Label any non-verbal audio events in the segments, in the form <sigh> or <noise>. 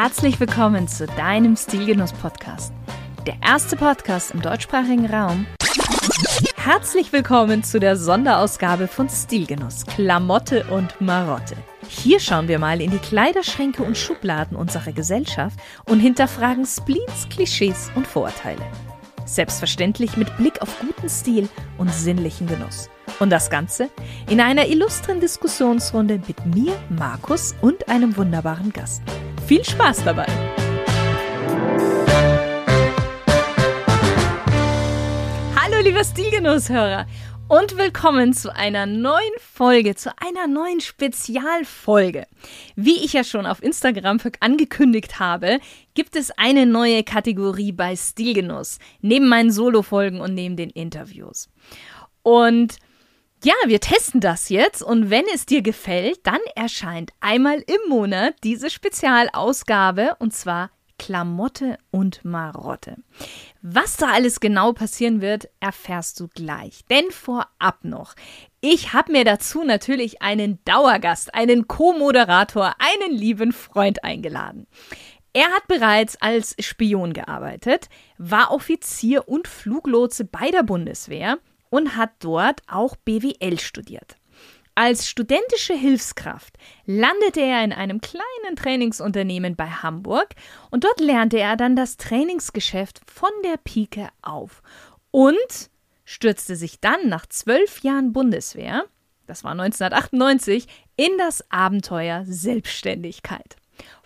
Herzlich willkommen zu deinem Stilgenuss-Podcast. Der erste Podcast im deutschsprachigen Raum. Herzlich willkommen zu der Sonderausgabe von Stilgenuss, Klamotte und Marotte. Hier schauen wir mal in die Kleiderschränke und Schubladen unserer Gesellschaft und hinterfragen Spleens, Klischees und Vorurteile. Selbstverständlich mit Blick auf guten Stil und sinnlichen Genuss. Und das Ganze in einer illustren Diskussionsrunde mit mir, Markus und einem wunderbaren Gast. Viel Spaß dabei! Hallo, lieber Stilgenusshörer! und willkommen zu einer neuen Folge, zu einer neuen Spezialfolge. Wie ich ja schon auf Instagram angekündigt habe, gibt es eine neue Kategorie bei Stilgenuss, neben meinen Solo-Folgen und neben den Interviews. Und ja, wir testen das jetzt und wenn es dir gefällt, dann erscheint einmal im Monat diese Spezialausgabe und zwar Klamotte und Marotte. Was da alles genau passieren wird, erfährst du gleich. Denn vorab noch, ich habe mir dazu natürlich einen Dauergast, einen Co-Moderator, einen lieben Freund eingeladen. Er hat bereits als Spion gearbeitet, war Offizier und Fluglotse bei der Bundeswehr und hat dort auch BWL studiert. Als studentische Hilfskraft landete er in einem kleinen Trainingsunternehmen bei Hamburg und dort lernte er dann das Trainingsgeschäft von der Pike auf und stürzte sich dann nach zwölf Jahren Bundeswehr, das war 1998, in das Abenteuer Selbstständigkeit.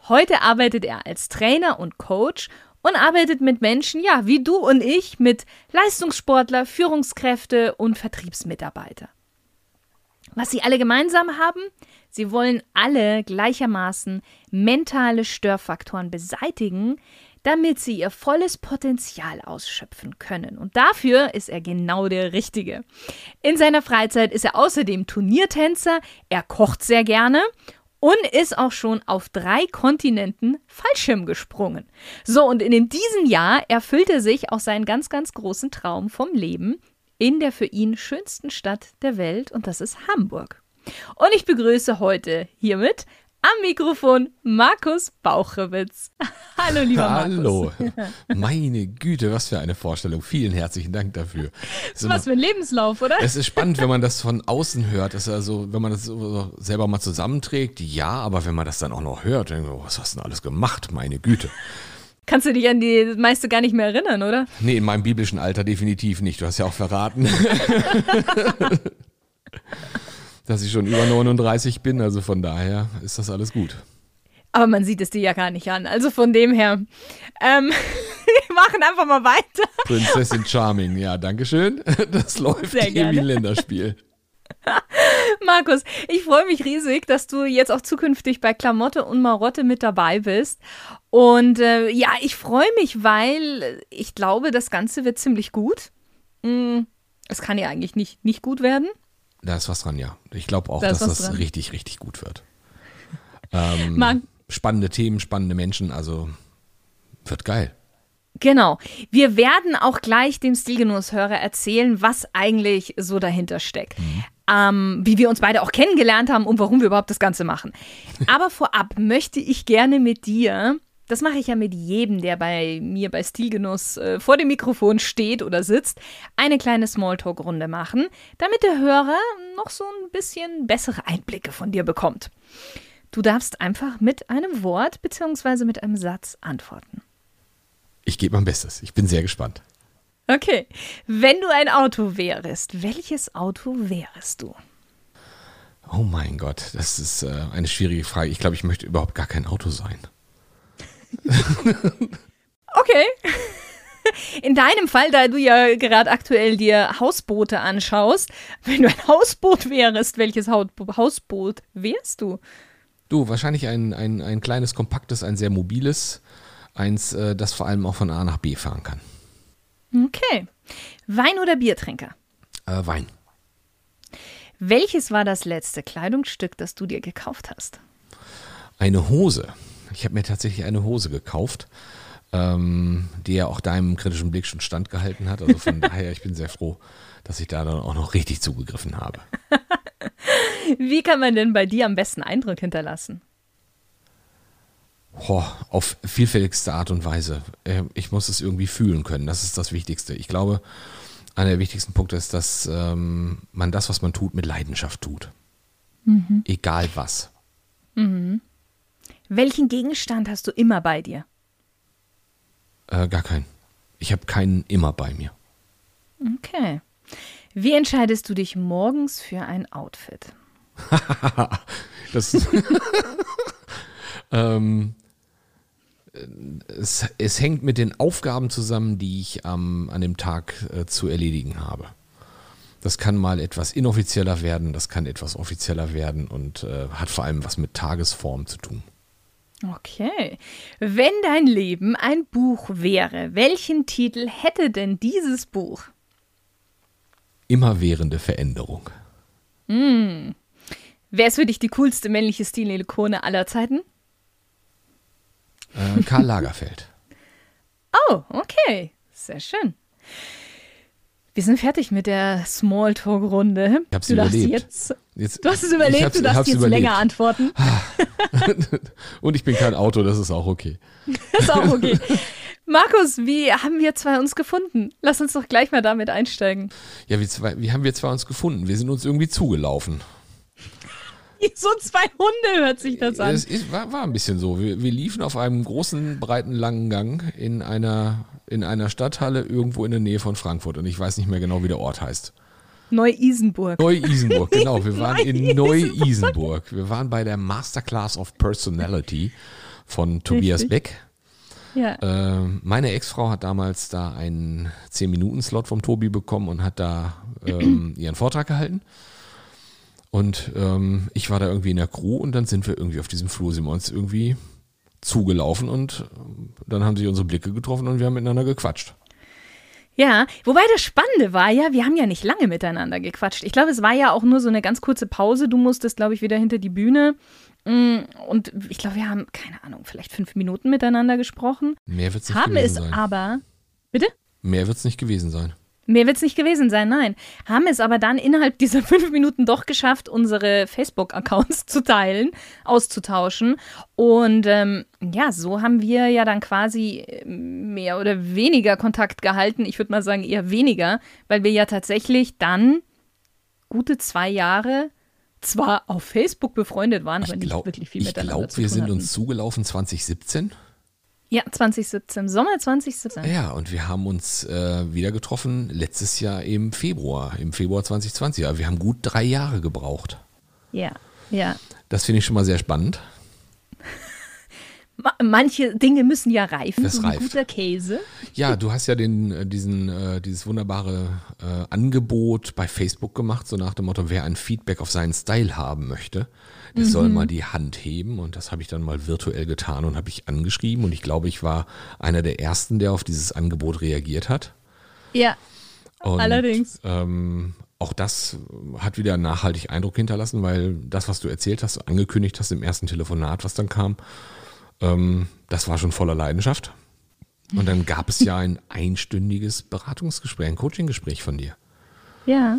Heute arbeitet er als Trainer und Coach und arbeitet mit Menschen, ja, wie du und ich, mit Leistungssportler, Führungskräfte und Vertriebsmitarbeiter. Was sie alle gemeinsam haben, sie wollen alle gleichermaßen mentale Störfaktoren beseitigen, damit sie ihr volles Potenzial ausschöpfen können. Und dafür ist er genau der Richtige. In seiner Freizeit ist er außerdem Turniertänzer, er kocht sehr gerne und ist auch schon auf drei Kontinenten Fallschirm gesprungen. So, und in diesem Jahr erfüllt er sich auch seinen ganz, ganz großen Traum vom Leben in der für ihn schönsten Stadt der Welt und das ist Hamburg. Und ich begrüße heute hiermit am Mikrofon Markus Bauchewitz. <laughs> Hallo, lieber Hallo. Markus. Hallo. <laughs> Meine Güte, was für eine Vorstellung. Vielen herzlichen Dank dafür. Das ist was für ein Lebenslauf, oder? Es ist spannend, wenn man das von <laughs> außen hört. Das also, wenn man das selber mal zusammenträgt, ja, aber wenn man das dann auch noch hört, denkt man, was hast du denn alles gemacht? Meine Güte. Kannst du dich an die meiste gar nicht mehr erinnern, oder? Nee, in meinem biblischen Alter definitiv nicht. Du hast ja auch verraten. Dass ich schon über 39 bin. Also von daher ist das alles gut. Aber man sieht es dir ja gar nicht an. Also von dem her, ähm, <laughs> wir machen einfach mal weiter. Prinzessin Charming, ja, danke schön. Das läuft Sehr wie ein Länderspiel. <laughs> Markus, ich freue mich riesig, dass du jetzt auch zukünftig bei Klamotte und Marotte mit dabei bist. Und äh, ja, ich freue mich, weil ich glaube, das Ganze wird ziemlich gut. Mm, es kann ja eigentlich nicht, nicht gut werden. Da ist was dran, ja. Ich glaube auch, da dass das dran. richtig, richtig gut wird. <laughs> Ähm, spannende Themen, spannende Menschen, also wird geil. Genau. Wir werden auch gleich dem Stilgenusshörer erzählen, was eigentlich so dahinter steckt. Mhm. Ähm, wie wir uns beide auch kennengelernt haben und warum wir überhaupt das Ganze machen. <laughs> Aber vorab möchte ich gerne mit dir das mache ich ja mit jedem, der bei mir bei Stilgenuss äh, vor dem Mikrofon steht oder sitzt, eine kleine Smalltalk-Runde machen, damit der Hörer noch so ein bisschen bessere Einblicke von dir bekommt. Du darfst einfach mit einem Wort bzw. mit einem Satz antworten. Ich gebe mein Bestes. Ich bin sehr gespannt. Okay. Wenn du ein Auto wärst, welches Auto wärst du? Oh mein Gott, das ist äh, eine schwierige Frage. Ich glaube, ich möchte überhaupt gar kein Auto sein. <laughs> okay. In deinem Fall, da du ja gerade aktuell dir Hausboote anschaust, wenn du ein Hausboot wärst, welches Hausboot wärst du? Du, wahrscheinlich ein, ein, ein kleines, kompaktes, ein sehr mobiles, eins, äh, das vor allem auch von A nach B fahren kann. Okay. Wein oder Biertrinker? Äh, Wein. Welches war das letzte Kleidungsstück, das du dir gekauft hast? Eine Hose. Ich habe mir tatsächlich eine Hose gekauft, ähm, die ja auch deinem kritischen Blick schon standgehalten hat. Also von <laughs> daher, ich bin sehr froh, dass ich da dann auch noch richtig zugegriffen habe. <laughs> Wie kann man denn bei dir am besten Eindruck hinterlassen? Oh, auf vielfältigste Art und Weise. Ähm, ich muss es irgendwie fühlen können. Das ist das Wichtigste. Ich glaube, einer der wichtigsten Punkte ist, dass ähm, man das, was man tut, mit Leidenschaft tut. Mhm. Egal was. Mhm. Welchen Gegenstand hast du immer bei dir? Äh, gar keinen. Ich habe keinen immer bei mir. Okay. Wie entscheidest du dich morgens für ein Outfit? <laughs> das <laughs> ähm, es, es, hängt mit den Aufgaben zusammen, die ich ähm, an dem Tag äh, zu erledigen habe. Das kann mal etwas inoffizieller werden, das kann etwas offizieller werden und äh, hat vor allem was mit Tagesform zu tun. Okay. Wenn dein Leben ein Buch wäre, welchen Titel hätte denn dieses Buch? Immerwährende Veränderung. Hm. Wer ist für dich die coolste männliche Stilikone aller Zeiten? Äh, Karl Lagerfeld. <laughs> oh, okay. Sehr schön. Wir sind fertig mit der Smalltalk-Runde. Ich hab's du überlebt. Jetzt, jetzt, du hast es überlebt, du darfst jetzt überlebt. länger antworten. <laughs> Und ich bin kein Auto, das ist auch okay. Das <laughs> ist auch okay. Markus, wie haben wir zwei uns gefunden? Lass uns doch gleich mal damit einsteigen. Ja, wie, zwei, wie haben wir zwei uns gefunden? Wir sind uns irgendwie zugelaufen. <laughs> so zwei Hunde hört sich das an. Es ist, war, war ein bisschen so. Wir, wir liefen auf einem großen, breiten, langen Gang in einer in einer Stadthalle irgendwo in der Nähe von Frankfurt und ich weiß nicht mehr genau, wie der Ort heißt. Neu-Isenburg. Neu-Isenburg, genau. Wir waren in <laughs> Neu-Isenburg. Wir waren bei der Masterclass of Personality von Tobias Richtig. Beck. Ja. Äh, meine Ex-Frau hat damals da einen 10-Minuten-Slot vom Tobi bekommen und hat da ähm, <clears throat> ihren Vortrag gehalten. Und ähm, ich war da irgendwie in der Crew und dann sind wir irgendwie auf diesem Flur, sind wir uns irgendwie zugelaufen und dann haben sich unsere Blicke getroffen und wir haben miteinander gequatscht. Ja, wobei das Spannende war ja, wir haben ja nicht lange miteinander gequatscht. Ich glaube, es war ja auch nur so eine ganz kurze Pause. Du musstest, glaube ich, wieder hinter die Bühne. Mm, und ich glaube, wir haben, keine Ahnung, vielleicht fünf Minuten miteinander gesprochen. Mehr wird es nicht haben gewesen sein. Haben es aber. Bitte? Mehr wird es nicht gewesen sein. Mehr wird es nicht gewesen sein, nein. Haben es aber dann innerhalb dieser <laughs> fünf Minuten doch geschafft, unsere Facebook-Accounts <laughs> zu teilen, auszutauschen. Und ähm, ja, so haben wir ja dann quasi äh, mehr oder weniger Kontakt gehalten. Ich würde mal sagen eher weniger, weil wir ja tatsächlich dann gute zwei Jahre zwar auf Facebook befreundet waren, aber glaub, nicht wirklich viel miteinander. Ich glaube, wir sind hatten. uns zugelaufen 2017. Ja, 2017, Sommer 2017. Ja, und wir haben uns äh, wieder getroffen letztes Jahr im Februar, im Februar 2020. Also wir haben gut drei Jahre gebraucht. Ja, ja. Das finde ich schon mal sehr spannend. Manche Dinge müssen ja reifen, das so reift. guter Käse. Ja, du hast ja den, äh, diesen, äh, dieses wunderbare äh, Angebot bei Facebook gemacht, so nach dem Motto, wer ein Feedback auf seinen Style haben möchte, mhm. soll mal die Hand heben. Und das habe ich dann mal virtuell getan und habe ich angeschrieben. Und ich glaube, ich war einer der ersten, der auf dieses Angebot reagiert hat. Ja. Und, allerdings. Ähm, auch das hat wieder nachhaltig Eindruck hinterlassen, weil das, was du erzählt hast, angekündigt hast im ersten Telefonat, was dann kam, ähm, das war schon voller Leidenschaft. Und dann gab es ja ein einstündiges Beratungsgespräch, ein Coachinggespräch von dir. Ja.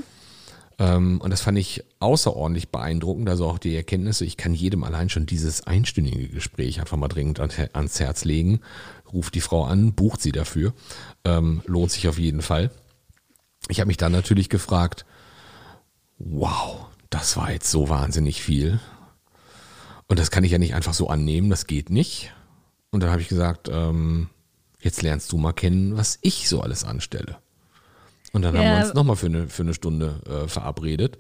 Ähm, und das fand ich außerordentlich beeindruckend. Also auch die Erkenntnisse, ich kann jedem allein schon dieses einstündige Gespräch einfach mal dringend ans Herz legen. Ruft die Frau an, bucht sie dafür. Ähm, lohnt sich auf jeden Fall. Ich habe mich dann natürlich gefragt, wow, das war jetzt so wahnsinnig viel. Und das kann ich ja nicht einfach so annehmen, das geht nicht. Und dann habe ich gesagt, ähm, jetzt lernst du mal kennen, was ich so alles anstelle. Und dann ja. haben wir uns nochmal für eine, für eine Stunde äh, verabredet.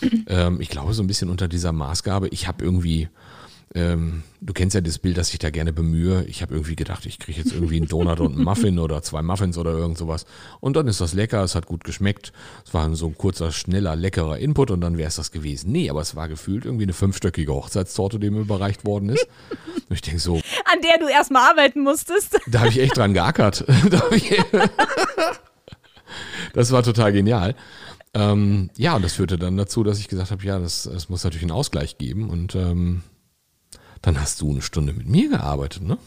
<clears throat> ähm, ich glaube, so ein bisschen unter dieser Maßgabe. Ich habe irgendwie, ähm, du kennst ja das Bild, das ich da gerne bemühe. Ich habe irgendwie gedacht, ich kriege jetzt irgendwie einen Donut und einen <laughs> Muffin oder zwei Muffins oder irgend sowas. Und dann ist das lecker, es hat gut geschmeckt. Es war so ein kurzer, schneller, leckerer Input und dann wäre es das gewesen. Nee, aber es war gefühlt irgendwie eine fünfstöckige Hochzeitstorte, die mir überreicht worden ist. Und <laughs> ich denke so. An der du erstmal arbeiten musstest. Da habe ich echt dran geackert. <laughs> da habe ich das war total genial. Ähm, ja, und das führte dann dazu, dass ich gesagt habe, ja, das, es muss natürlich einen Ausgleich geben. Und ähm, dann hast du eine Stunde mit mir gearbeitet, ne?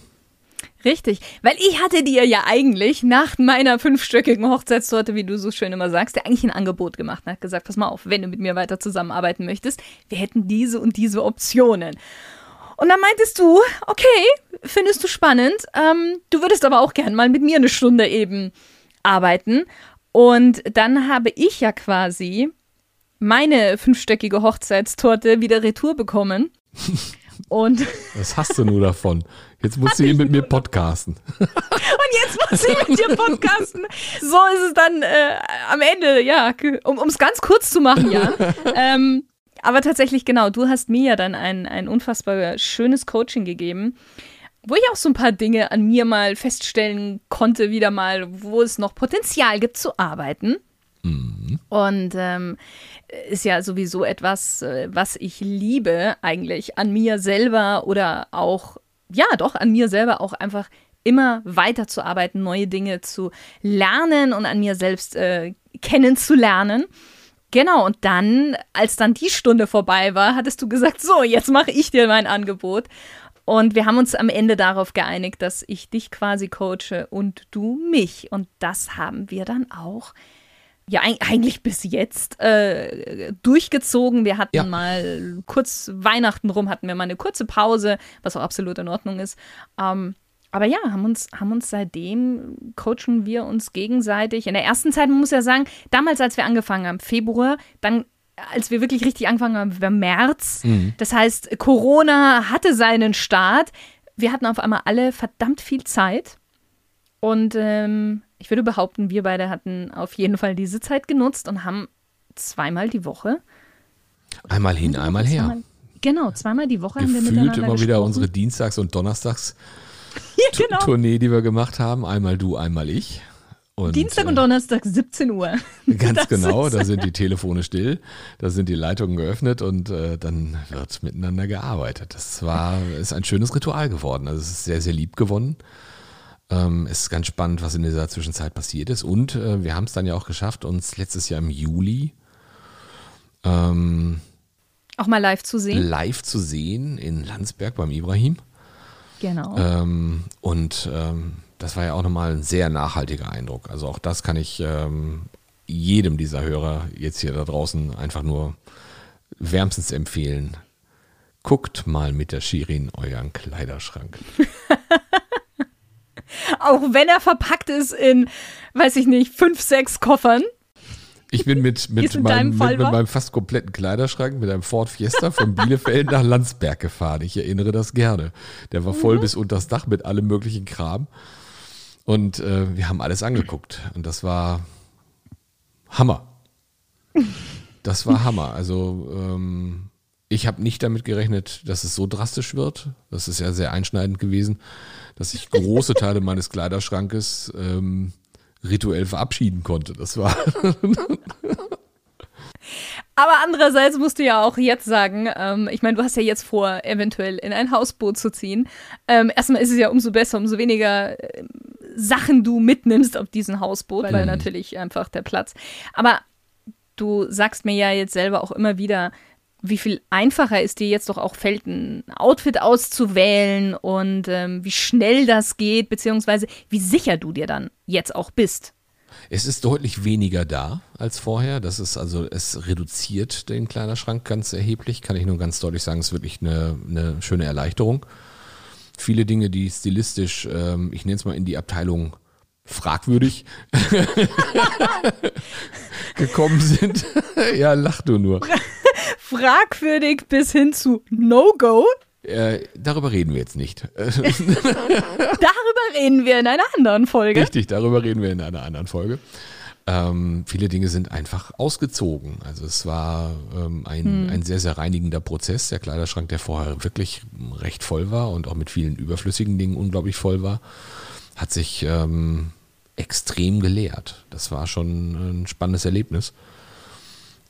Richtig, weil ich hatte dir ja eigentlich nach meiner fünfstöckigen Hochzeitstorte, wie du so schön immer sagst, ja eigentlich ein Angebot gemacht und hat gesagt, pass mal auf, wenn du mit mir weiter zusammenarbeiten möchtest, wir hätten diese und diese Optionen. Und dann meintest du, okay, findest du spannend. Ähm, du würdest aber auch gern mal mit mir eine Stunde eben arbeiten. Und dann habe ich ja quasi meine fünfstöckige Hochzeitstorte wieder retour bekommen. <laughs> Und Was hast du nur davon? Jetzt musst du hier mit mir podcasten. <laughs> Und jetzt muss ich mit dir podcasten. So ist es dann äh, am Ende, ja, um es ganz kurz zu machen, ja. <laughs> ähm, aber tatsächlich, genau, du hast mir ja dann ein, ein unfassbar schönes Coaching gegeben, wo ich auch so ein paar Dinge an mir mal feststellen konnte, wieder mal, wo es noch Potenzial gibt zu arbeiten. Mhm. Und ähm, ist ja sowieso etwas, äh, was ich liebe eigentlich an mir selber oder auch, ja doch, an mir selber auch einfach immer weiterzuarbeiten, neue Dinge zu lernen und an mir selbst äh, kennenzulernen. Genau, und dann, als dann die Stunde vorbei war, hattest du gesagt, so, jetzt mache ich dir mein Angebot. Und wir haben uns am Ende darauf geeinigt, dass ich dich quasi coache und du mich. Und das haben wir dann auch ja eigentlich bis jetzt äh, durchgezogen. Wir hatten Ja. mal kurz Weihnachten rum, hatten wir mal eine kurze Pause, was auch absolut in Ordnung ist. Ähm, aber ja, haben uns, haben uns seitdem, coachen wir uns gegenseitig. In der ersten Zeit, man muss ja sagen, damals, als wir angefangen haben, Februar, dann, als wir wirklich richtig angefangen haben, war März. Das heißt, Corona hatte seinen Start. Wir hatten auf einmal alle verdammt viel Zeit. Und ähm, ich würde behaupten, wir beide hatten auf jeden Fall diese Zeit genutzt und haben zweimal die Woche. Einmal hin, einmal her. Zweimal, genau, zweimal die Woche haben wir Gefühlt miteinander immer wieder gesprochen. unsere Dienstags- und Donnerstags <laughs> ja, genau. Die wir gemacht haben. Einmal du, einmal ich. Und, Dienstag und äh, Donnerstag 17 Uhr. <laughs> Ganz Das genau, da sind die Telefone still, da sind die Leitungen geöffnet und äh, dann wird miteinander gearbeitet. Das war, ist ein schönes Ritual geworden. Also es ist sehr, sehr lieb gewonnen. Ähm, es ist ganz spannend, was in dieser Zwischenzeit passiert ist. Und äh, wir haben es dann ja auch geschafft, uns letztes Jahr im Juli ähm, Auch mal live zu sehen. live zu sehen in Landsberg beim Ibrahim. Genau. Ähm, und ähm, das war ja auch nochmal ein sehr nachhaltiger Eindruck. Also auch das kann ich ähm, jedem dieser Hörer jetzt hier da draußen einfach nur wärmstens empfehlen. Guckt mal mit der Shirin euren Kleiderschrank. <laughs> Auch wenn er verpackt ist in, weiß ich nicht, fünf, sechs Koffern. Ich bin mit, mit, meinem, mit, mit meinem fast kompletten Kleiderschrank, mit einem Ford Fiesta von Bielefeld nach Landsberg gefahren. Ich erinnere das gerne. Der war Mhm. voll bis unters Dach mit allem möglichen Kram. Und äh, wir haben alles angeguckt. Und das war Hammer. Das war Hammer. Also ähm, ich habe nicht damit gerechnet, dass es so drastisch wird. Das ist ja sehr einschneidend gewesen, dass ich große Teile meines Kleiderschrankes ähm, rituell verabschieden konnte. Das war <laughs> Aber andererseits musst du ja auch jetzt sagen, ähm, ich meine, du hast ja jetzt vor, eventuell in ein Hausboot zu ziehen. Ähm, erstmal ist es ja umso besser, umso weniger ähm, Sachen du mitnimmst auf diesen Hausboot, weil natürlich einfach der Platz. Aber du sagst mir ja jetzt selber auch immer wieder, wie viel einfacher es dir jetzt doch auch fällt, ein Outfit auszuwählen und ähm, wie schnell das geht, beziehungsweise wie sicher du dir dann jetzt auch bist. Es ist deutlich weniger da als vorher. Das ist also, es reduziert den Kleiderschrank ganz erheblich, kann ich nur ganz deutlich sagen. Es ist wirklich eine, eine schöne Erleichterung. Viele Dinge, die stilistisch, ähm, ich nenne es mal in die Abteilung fragwürdig <laughs> gekommen sind. <laughs> ja, lach du nur. <laughs> Fragwürdig bis hin zu No-Go. Äh, darüber reden wir jetzt nicht. Darüber reden wir in einer anderen Folge. Richtig, darüber reden wir in einer anderen Folge. Ähm, viele Dinge sind einfach ausgezogen. Also es war ähm, ein, ein sehr, sehr reinigender Prozess. Der Kleiderschrank, der vorher wirklich recht voll war und auch mit vielen überflüssigen Dingen unglaublich voll war, hat sich ähm, extrem geleert. Das war schon ein spannendes Erlebnis.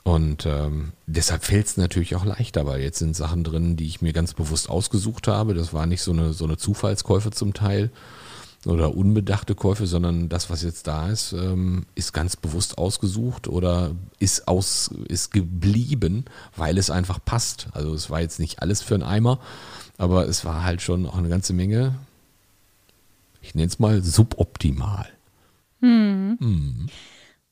Und ähm, deshalb fällt es natürlich auch leichter, weil jetzt sind Sachen drin, die ich mir ganz bewusst ausgesucht habe. Das war nicht so eine, so eine Zufallskäufe zum Teil oder unbedachte Käufe, sondern das, was jetzt da ist, ähm, ist ganz bewusst ausgesucht oder ist aus, ist geblieben, weil es einfach passt. Also es war jetzt nicht alles für einen Eimer, aber es war halt schon auch eine ganze Menge, ich nenne es mal suboptimal.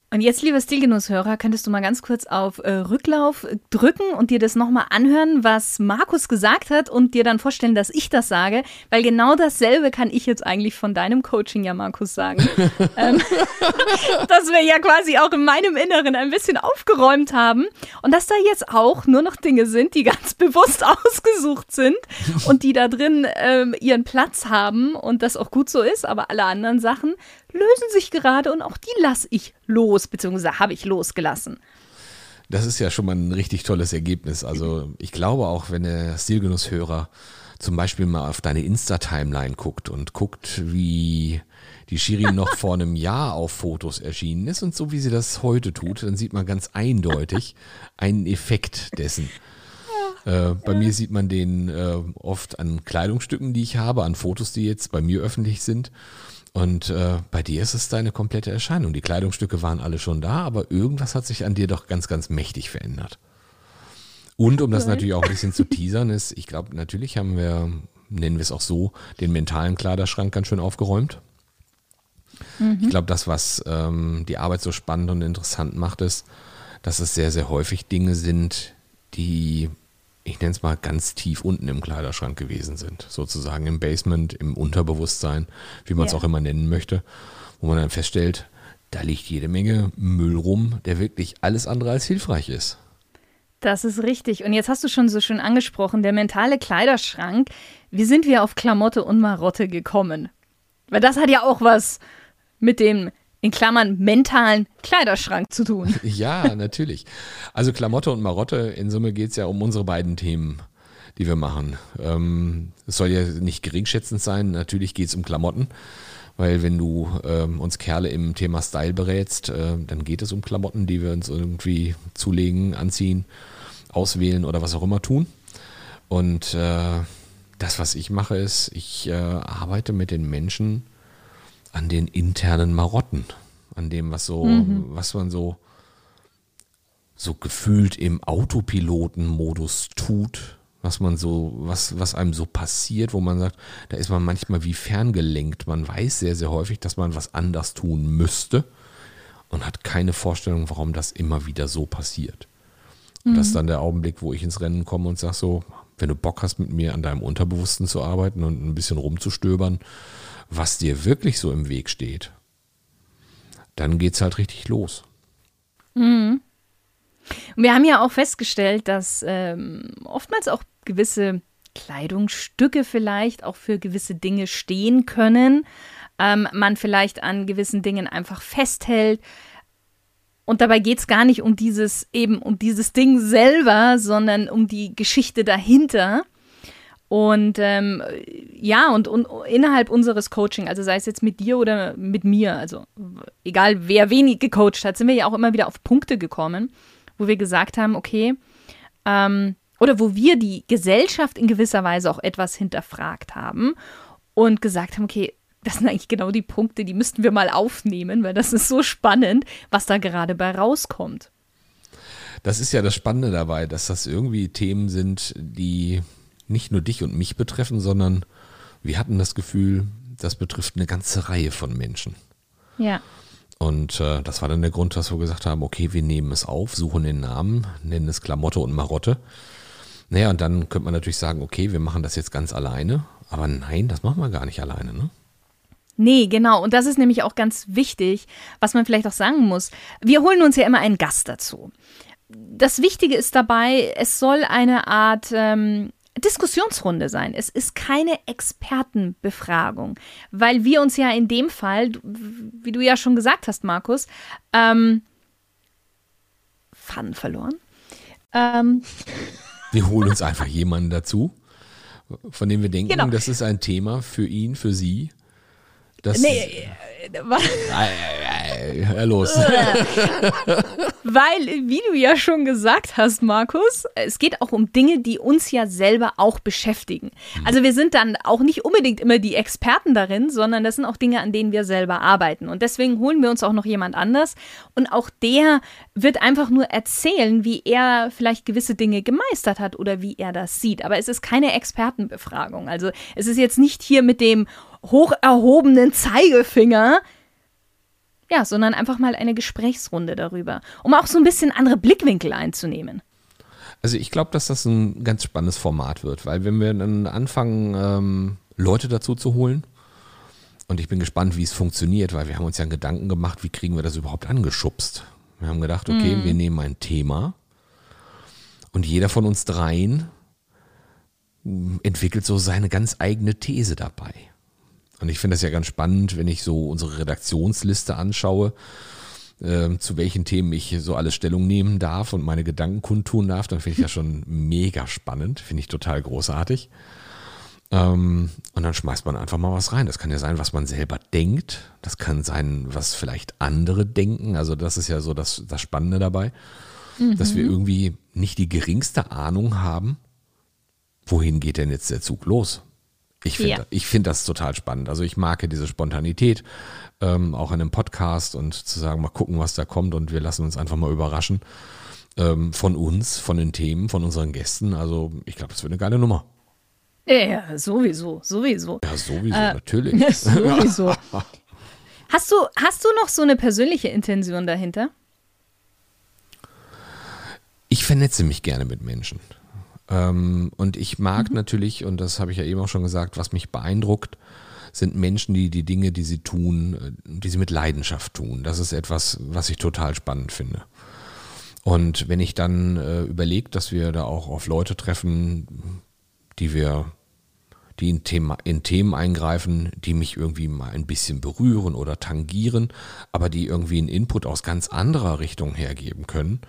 Und jetzt, lieber Stilgenusshörer, könntest du mal ganz kurz auf äh, Rücklauf drücken und dir das nochmal anhören, was Markus gesagt hat und dir dann vorstellen, dass ich das sage, weil genau dasselbe kann ich jetzt eigentlich von deinem Coaching ja, Markus, sagen. <laughs> ähm, <laughs> dass wir ja quasi auch in meinem Inneren ein bisschen aufgeräumt haben und dass da jetzt auch nur noch Dinge sind, die <laughs> ganz bewusst ausgesucht sind und die da drin ähm, ihren Platz haben und das auch gut so ist, aber alle anderen Sachen lösen sich gerade und auch die lasse ich los, beziehungsweise habe ich losgelassen. Das ist ja schon mal ein richtig tolles Ergebnis. Also ich glaube auch, wenn der Stilgenusshörer zum Beispiel mal auf deine Insta-Timeline guckt und guckt, wie die Shirin <laughs> noch vor einem Jahr auf Fotos erschienen ist und so wie sie das heute tut, dann sieht man ganz eindeutig einen Effekt dessen. Äh, bei mir sieht man den äh, oft an Kleidungsstücken, die ich habe, an Fotos, die jetzt bei mir öffentlich sind. Und äh, bei dir ist es deine komplette Erscheinung. Die Kleidungsstücke waren alle schon da, aber irgendwas hat sich an dir doch ganz, ganz mächtig verändert. Und um das cool. natürlich auch ein bisschen zu teasern, ist, ich glaube, natürlich haben wir, nennen wir es auch so, den mentalen Kleiderschrank ganz schön aufgeräumt. Mhm. Ich glaube, das, was ähm, die Arbeit so spannend und interessant macht, ist, dass es sehr, sehr häufig Dinge sind, die ich nenne es mal, ganz tief unten im Kleiderschrank gewesen sind. Sozusagen im Basement, im Unterbewusstsein, wie man es ja. auch immer nennen möchte, wo man dann feststellt, da liegt jede Menge Müll rum, der wirklich alles andere als hilfreich ist. Das ist richtig. Und jetzt hast du schon so schön angesprochen, der mentale Kleiderschrank. Wie sind wir auf Klamotte und Marotte gekommen? Weil das hat ja auch was mit dem in Klammern mentalen Kleiderschrank zu tun. <laughs> Ja, natürlich. Also Klamotte und Marotte, in Summe geht es ja um unsere beiden Themen, die wir machen. Ähm, es soll ja nicht geringschätzend sein, natürlich geht es um Klamotten. Weil wenn du ähm, uns Kerle im Thema Style berätst, äh, dann geht es um Klamotten, die wir uns irgendwie zulegen, anziehen, auswählen oder was auch immer tun. Und äh, das, was ich mache, ist, ich äh, arbeite mit den Menschen an den internen Marotten, an dem, was so, mhm. was man so, so gefühlt im Autopilotenmodus tut, was man so, was, was einem so passiert, wo man sagt, da ist man manchmal wie ferngelenkt. Man weiß sehr, sehr häufig, dass man was anders tun müsste und hat keine Vorstellung, warum das immer wieder so passiert. Und das ist mhm. dann der Augenblick, wo ich ins Rennen komme und sage so, wenn du Bock hast, mit mir an deinem Unterbewussten zu arbeiten und ein bisschen rumzustöbern, was dir wirklich so im Weg steht, dann geht es halt richtig los. Mhm. Und wir haben ja auch festgestellt, dass ähm, oftmals auch gewisse Kleidungsstücke vielleicht auch für gewisse Dinge stehen können. Ähm, man vielleicht an gewissen Dingen einfach festhält. Und dabei geht es gar nicht um dieses, eben um dieses Ding selber, sondern um die Geschichte dahinter. Und ähm, ja, und, und innerhalb unseres Coaching, also sei es jetzt mit dir oder mit mir, also egal wer wenig gecoacht hat, sind wir ja auch immer wieder auf Punkte gekommen, wo wir gesagt haben, okay, ähm, oder wo wir die Gesellschaft in gewisser Weise auch etwas hinterfragt haben und gesagt haben, okay, das sind eigentlich genau die Punkte, die müssten wir mal aufnehmen, weil das ist so spannend, was da gerade bei rauskommt. Das ist ja das Spannende dabei, dass das irgendwie Themen sind, die nicht nur dich und mich betreffen, sondern wir hatten das Gefühl, das betrifft eine ganze Reihe von Menschen. Ja. Und äh, das war dann der Grund, dass wir gesagt haben, okay, wir nehmen es auf, suchen den Namen, nennen es Klamotte und Marotte. Naja, und dann könnte man natürlich sagen, okay, wir machen das jetzt ganz alleine. Aber nein, das machen wir gar nicht alleine, ne? Nee, genau. Und das ist nämlich auch ganz wichtig, was man vielleicht auch sagen muss. Wir holen uns ja immer einen Gast dazu. Das Wichtige ist dabei, es soll eine Art ähm, Diskussionsrunde sein. Es ist keine Expertenbefragung, weil wir uns ja in dem Fall, wie du ja schon gesagt hast, Markus, ähm, Faden verloren. Ähm. <laughs> Wir holen uns einfach jemanden dazu, von dem wir denken, genau. das ist ein Thema für ihn, für sie. Das nee, <laughs> Hör los. <laughs> Weil, wie du ja schon gesagt hast, Markus, es geht auch um Dinge, die uns ja selber auch beschäftigen. Mhm. Also wir sind dann auch nicht unbedingt immer die Experten darin, sondern das sind auch Dinge, an denen wir selber arbeiten. Und deswegen holen wir uns auch noch jemand anders. Und auch der wird einfach nur erzählen, wie er vielleicht gewisse Dinge gemeistert hat oder wie er das sieht. Aber es ist keine Expertenbefragung. Also es ist jetzt nicht hier mit dem hoch erhobenen Zeigefinger ja, sondern einfach mal eine Gesprächsrunde darüber, um auch so ein bisschen andere Blickwinkel einzunehmen. Also ich glaube, dass das ein ganz spannendes Format wird, weil wenn wir dann anfangen, ähm, Leute dazu zu holen, und ich bin gespannt, wie es funktioniert, weil wir haben uns ja Gedanken gemacht, wie kriegen wir das überhaupt angeschubst. Wir haben gedacht, okay, mhm. wir nehmen ein Thema und jeder von uns dreien entwickelt so seine ganz eigene These dabei. Und ich finde das ja ganz spannend, wenn ich so unsere Redaktionsliste anschaue, äh, zu welchen Themen ich so alles Stellung nehmen darf und meine Gedanken kundtun darf, dann finde ich das schon mega spannend, finde ich total großartig. Ähm, und dann schmeißt man einfach mal was rein. Das kann ja sein, was man selber denkt. Das kann sein, was vielleicht andere denken. Also das ist ja so das, das Spannende dabei, mhm. dass wir irgendwie nicht die geringste Ahnung haben, wohin geht denn jetzt der Zug los? Ich finde ja. find das total spannend. Also ich mag diese Spontanität, ähm, auch in einem Podcast und zu sagen, mal gucken, was da kommt und wir lassen uns einfach mal überraschen ähm, von uns, von den Themen, von unseren Gästen. Also ich glaube, das wird eine geile Nummer. Ja, sowieso, sowieso. Ja, sowieso, äh, natürlich. <laughs> sowieso. <laughs> hast, du, hast du noch so eine persönliche Intention dahinter? Ich vernetze mich gerne mit Menschen. Ähm, und ich mag mhm. natürlich, und das habe ich ja eben auch schon gesagt, was mich beeindruckt, sind Menschen, die die Dinge, die sie tun, äh, die sie mit Leidenschaft tun. Das ist etwas, was ich total spannend finde. Und wenn ich dann äh, überlege, dass wir da auch auf Leute treffen, die wir, die in, Thema, in Themen eingreifen, die mich irgendwie mal ein bisschen berühren oder tangieren, aber die irgendwie einen Input aus ganz anderer Richtung hergeben können,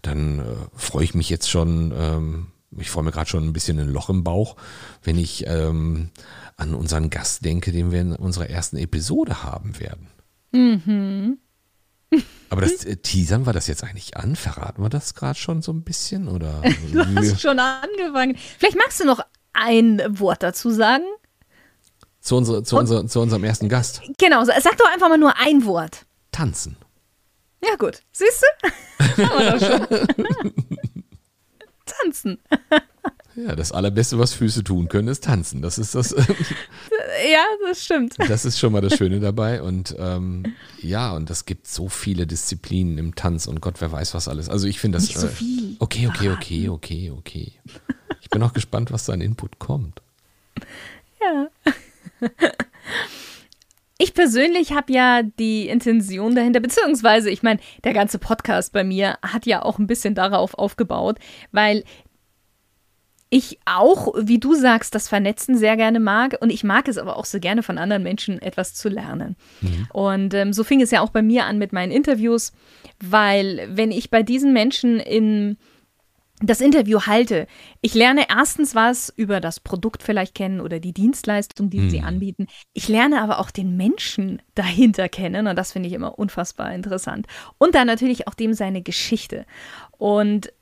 dann äh, freue ich mich jetzt schon, ähm, ich freue mir gerade schon ein bisschen ein Loch im Bauch, wenn ich ähm, an unseren Gast denke, den wir in unserer ersten Episode haben werden. Mhm. Aber das <laughs> äh, Teasern, war das jetzt eigentlich an? Verraten wir das gerade schon so ein bisschen? Oder? <laughs> du hast schon angefangen. Vielleicht magst du noch ein Wort dazu sagen? Zu, unsere, zu, unser, zu unserem ersten Gast. Genau, sag doch einfach mal nur ein Wort. Tanzen. Ja, gut. Siehst du? <laughs> Haben wir doch schon. Tanzen. Ja, das Allerbeste, was Füße tun können, ist tanzen. Das ist das. <laughs> ja, das stimmt. <laughs> Das ist schon mal das Schöne dabei. Und ähm, ja, und es gibt so viele Disziplinen im Tanz und Gott, wer weiß was alles. Also ich finde das. Nicht so viel. Äh, okay, okay, okay, okay, okay. Ich bin auch gespannt, was da an Input kommt. Ja. <laughs> Ich persönlich habe ja die Intention dahinter, beziehungsweise, ich meine, der ganze Podcast bei mir hat ja auch ein bisschen darauf aufgebaut, weil ich auch, wie du sagst, das Vernetzen sehr gerne mag und ich mag es aber auch so gerne von anderen Menschen etwas zu lernen. Mhm. Und ähm, so fing es ja auch bei mir an mit meinen Interviews, weil wenn ich bei diesen Menschen in das Interview halte. Ich lerne erstens was über das Produkt vielleicht kennen oder die Dienstleistung, die hm. sie anbieten. Ich lerne aber auch den Menschen dahinter kennen und das finde ich immer unfassbar interessant. Und dann natürlich auch dem seine Geschichte. Und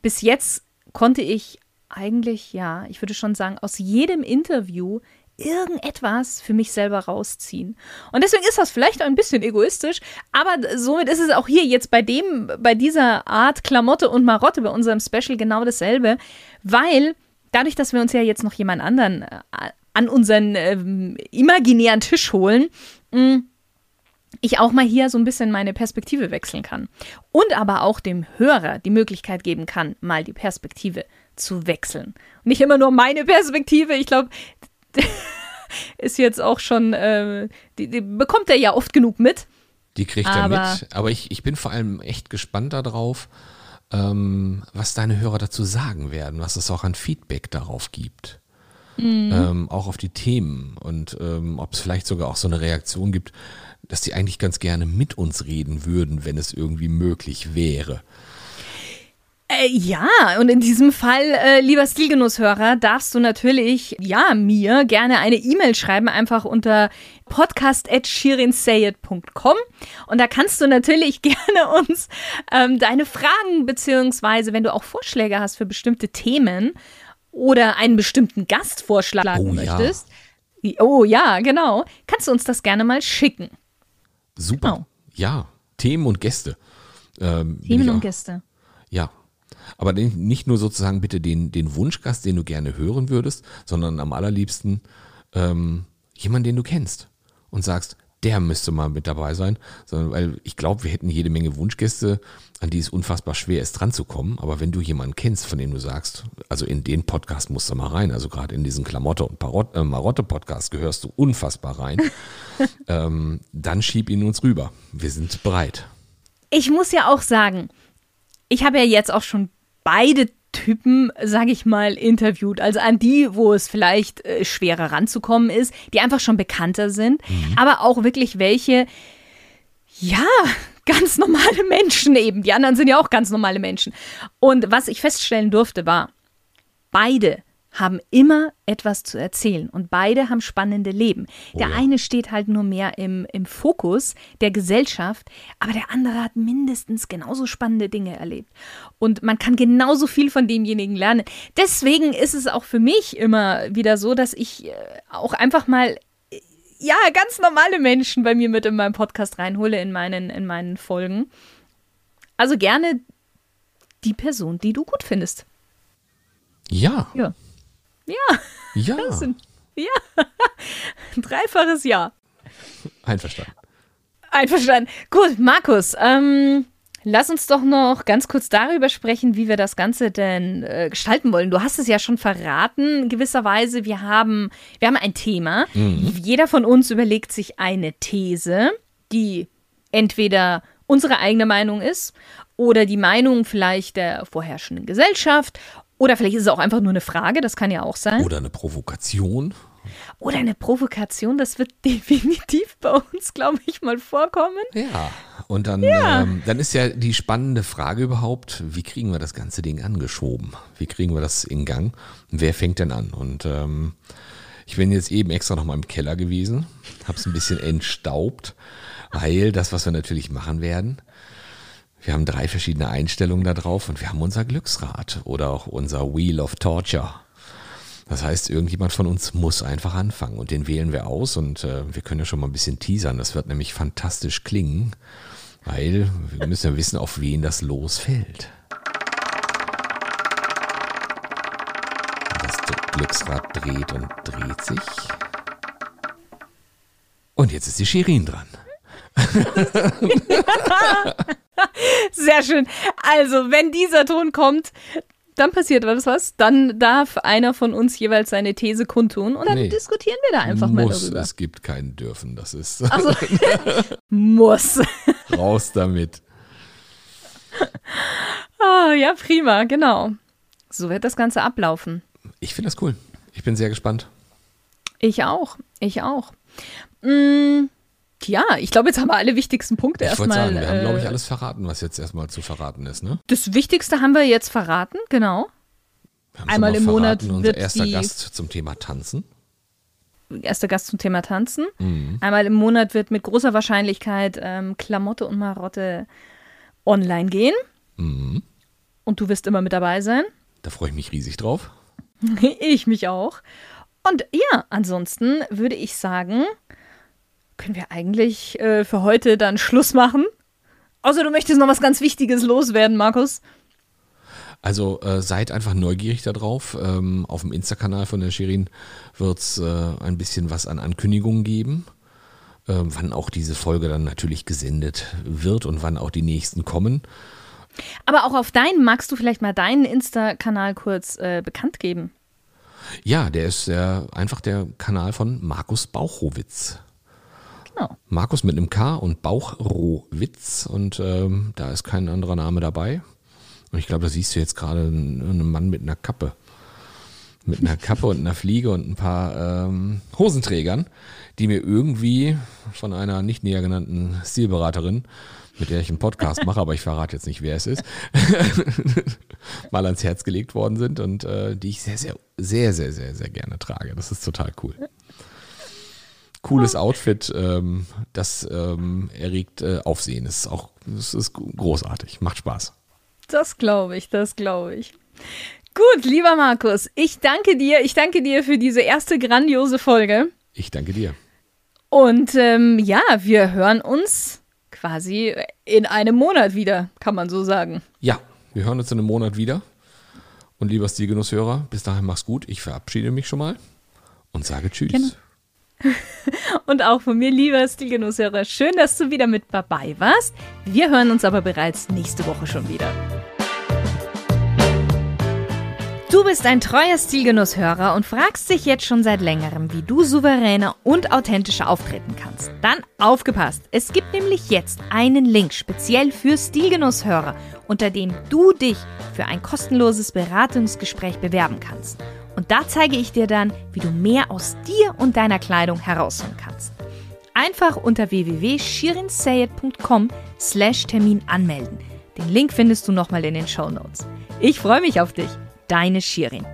bis jetzt konnte ich eigentlich, ja, ich würde schon sagen, aus jedem Interview irgendetwas für mich selber rausziehen. Und deswegen ist das vielleicht ein bisschen egoistisch, aber somit ist es auch hier jetzt bei dem, bei dieser Art Klamotte und Marotte bei unserem Special genau dasselbe, weil dadurch, dass wir uns ja jetzt noch jemand anderen äh, an unseren äh, imaginären Tisch holen, mh, mm, ich auch mal hier so ein bisschen meine Perspektive wechseln kann. Und aber auch dem Hörer die Möglichkeit geben kann, mal die Perspektive zu wechseln. Nicht immer nur meine Perspektive. Ich glaube, <laughs> ist jetzt auch schon, äh, die, die, bekommt er ja oft genug mit. Die kriegt aber, er mit, aber ich, ich bin vor allem echt gespannt darauf, ähm, was deine Hörer dazu sagen werden, was es auch an Feedback darauf gibt. Mhm. Ähm, auch auf die Themen und ähm, ob es vielleicht sogar auch so eine Reaktion gibt, dass die eigentlich ganz gerne mit uns reden würden, wenn es irgendwie möglich wäre. Äh, ja, und in diesem Fall, äh, lieber Stilgenusshörer, darfst du natürlich, ja, mir gerne eine E-Mail schreiben, einfach unter podcast.shirinsayed.com und da kannst du natürlich <laughs> gerne uns ähm, deine Fragen, beziehungsweise wenn du auch Vorschläge hast für bestimmte Themen oder einen bestimmten Gast vorschlagen oh, möchtest, ja. oh ja, genau, kannst du uns das gerne mal schicken. Super, genau. ja, Themen und Gäste. Ähm, Themen und Gäste. Ja, aber nicht nur sozusagen bitte den, den Wunschgast, den du gerne hören würdest, sondern am allerliebsten ähm, jemanden, den du kennst und sagst, der müsste mal mit dabei sein, sondern weil ich glaube, wir hätten jede Menge Wunschgäste, an die es unfassbar schwer ist, dran zu kommen. Aber wenn du jemanden kennst, von dem du sagst, also in den Podcast musst du mal rein, also gerade in diesen Klamotte- und Parot äh, Marotte-Podcast gehörst du unfassbar rein, <laughs> ähm, dann schieb ihn uns rüber. Wir sind bereit. Ich muss ja auch sagen, ich habe ja jetzt auch schon beide Typen, sage ich mal, interviewt. Also an die, wo es vielleicht äh, schwerer ranzukommen ist, die einfach schon bekannter sind, mhm. aber auch wirklich welche, ja, <laughs> ganz normale Menschen eben. Die anderen sind ja auch ganz normale Menschen. Und was ich feststellen durfte, war, beide haben immer etwas zu erzählen und beide haben spannende Leben. Oh der ja. eine steht halt nur mehr im, im Fokus der Gesellschaft, aber der andere hat mindestens genauso spannende Dinge erlebt. Und man kann genauso viel von demjenigen lernen. Deswegen ist es auch für mich immer wieder so, dass ich äh, auch einfach mal äh, ja, ganz normale Menschen bei mir mit in meinem Podcast reinhole, in meinen, in meinen Folgen. Also gerne die Person, die du gut findest. Ja. Ja. Ja. Ja. Sind, ja. <laughs> Dreifaches Ja. Einverstanden. Einverstanden. Gut, Markus, ähm, lass uns doch noch ganz kurz darüber sprechen, wie wir das Ganze denn äh, gestalten wollen. Du hast es ja schon verraten, gewisserweise. Wir haben, wir haben ein Thema. Mhm. Jeder von uns überlegt sich eine These, die entweder unsere eigene Meinung ist oder die Meinung vielleicht der vorherrschenden Gesellschaft oder vielleicht ist es auch einfach nur eine Frage, das kann ja auch sein. Oder eine Provokation. Oder eine Provokation, das wird <laughs> definitiv bei uns, glaube ich, mal vorkommen. Ja, und dann, ja. Ähm, dann ist ja die spannende Frage überhaupt, wie kriegen wir das ganze Ding angeschoben? Wie kriegen wir das in Gang? wer fängt denn an? Und ähm, ich bin jetzt eben extra noch mal im Keller gewesen, habe es ein bisschen entstaubt, weil das, was wir natürlich machen werden, wir haben drei verschiedene Einstellungen da drauf und wir haben unser Glücksrad oder auch unser Wheel of Torture. Das heißt, irgendjemand von uns muss einfach anfangen und den wählen wir aus und äh, wir können ja schon mal ein bisschen teasern. Das wird nämlich fantastisch klingen, weil wir müssen ja wissen, auf wen das losfällt. Das Glücksrad dreht und dreht sich. Und jetzt ist die Shirin dran. <laughs> Sehr schön. Also, wenn dieser Ton kommt, dann passiert was, was. Dann darf einer von uns jeweils seine These kundtun und dann nee, diskutieren wir da einfach muss, mal darüber. Es gibt kein Dürfen, das ist. Also, <laughs> muss. Raus damit. Ah, ja, prima, genau. So wird das Ganze ablaufen. Ich finde das cool. Ich bin sehr gespannt. Ich auch. Ich auch. Mmh. Ja, ich glaube, jetzt haben wir alle wichtigsten Punkte erstmal. Sagen, wir haben, glaube ich, äh, alles verraten, was jetzt erstmal zu verraten ist, ne? Das Wichtigste haben wir jetzt verraten, genau. Einmal im Monat wird unser erster Gast zum Thema Tanzen. Erster Gast zum Thema Tanzen. Mhm. Einmal im Monat wird mit großer Wahrscheinlichkeit ähm, Klamotte und Marotte online gehen. Mhm. Und du wirst immer mit dabei sein. Da freue ich mich riesig drauf. <laughs> ich mich auch. Und ja, ansonsten würde ich sagen, können wir eigentlich äh, für heute dann Schluss machen? Außer du möchtest noch was ganz Wichtiges loswerden, Markus. Also äh, seid einfach neugierig darauf. Ähm, auf dem Insta-Kanal von der Shirin wird es äh, ein bisschen was an Ankündigungen geben. Äh, wann auch diese Folge dann natürlich gesendet wird und wann auch die nächsten kommen. Aber auch auf deinen, magst du vielleicht mal deinen Insta-Kanal kurz äh, bekannt geben? Ja, der ist einfach der Kanal von Markus Bauchowitz. Genau. Markus mit einem K und Bauchrohwitz und ähm, da ist kein anderer Name dabei. Und ich glaube, da siehst du jetzt gerade einen, Mann mit einer Kappe. Mit einer Kappe und einer Fliege und ein paar ähm, Hosenträgern, die mir irgendwie von einer nicht näher genannten Stilberaterin, mit der ich einen Podcast mache, aber ich verrate jetzt nicht, wer es ist, <laughs> mal ans Herz gelegt worden sind und äh, die ich sehr, sehr, sehr, sehr, sehr, sehr gerne trage. Das ist total cool cooles Outfit, ähm, das ähm, erregt äh, Aufsehen. Das ist auch, das ist großartig, macht Spaß. Das glaube ich, das glaube ich. Gut, lieber Markus, ich danke dir. Ich danke dir für diese erste grandiose Folge. Ich danke dir. Und ähm, ja, wir hören uns quasi in einem Monat wieder, kann man so sagen. Ja, wir hören uns in einem Monat wieder. Und lieber Stilgenusshörer, bis dahin mach's gut. Ich verabschiede mich schon mal und sage Tschüss. Genau. <laughs> Und auch von mir, lieber Stilgenusshörer, schön, dass du wieder mit dabei warst. Wir hören uns aber bereits nächste Woche schon wieder. Du bist ein treuer Stilgenusshörer und fragst dich jetzt schon seit längerem, wie du souveräner und authentischer auftreten kannst. Dann aufgepasst! Es gibt nämlich jetzt einen Link speziell für Stilgenusshörer, unter dem du dich für ein kostenloses Beratungsgespräch bewerben kannst. Und da zeige ich dir dann, wie du mehr aus dir und deiner Kleidung herausholen kannst. Einfach unter www.shirinsayed.com slash Termin anmelden. Den Link findest du nochmal in den Show Notes. Ich freue mich auf dich. Deine Shirin.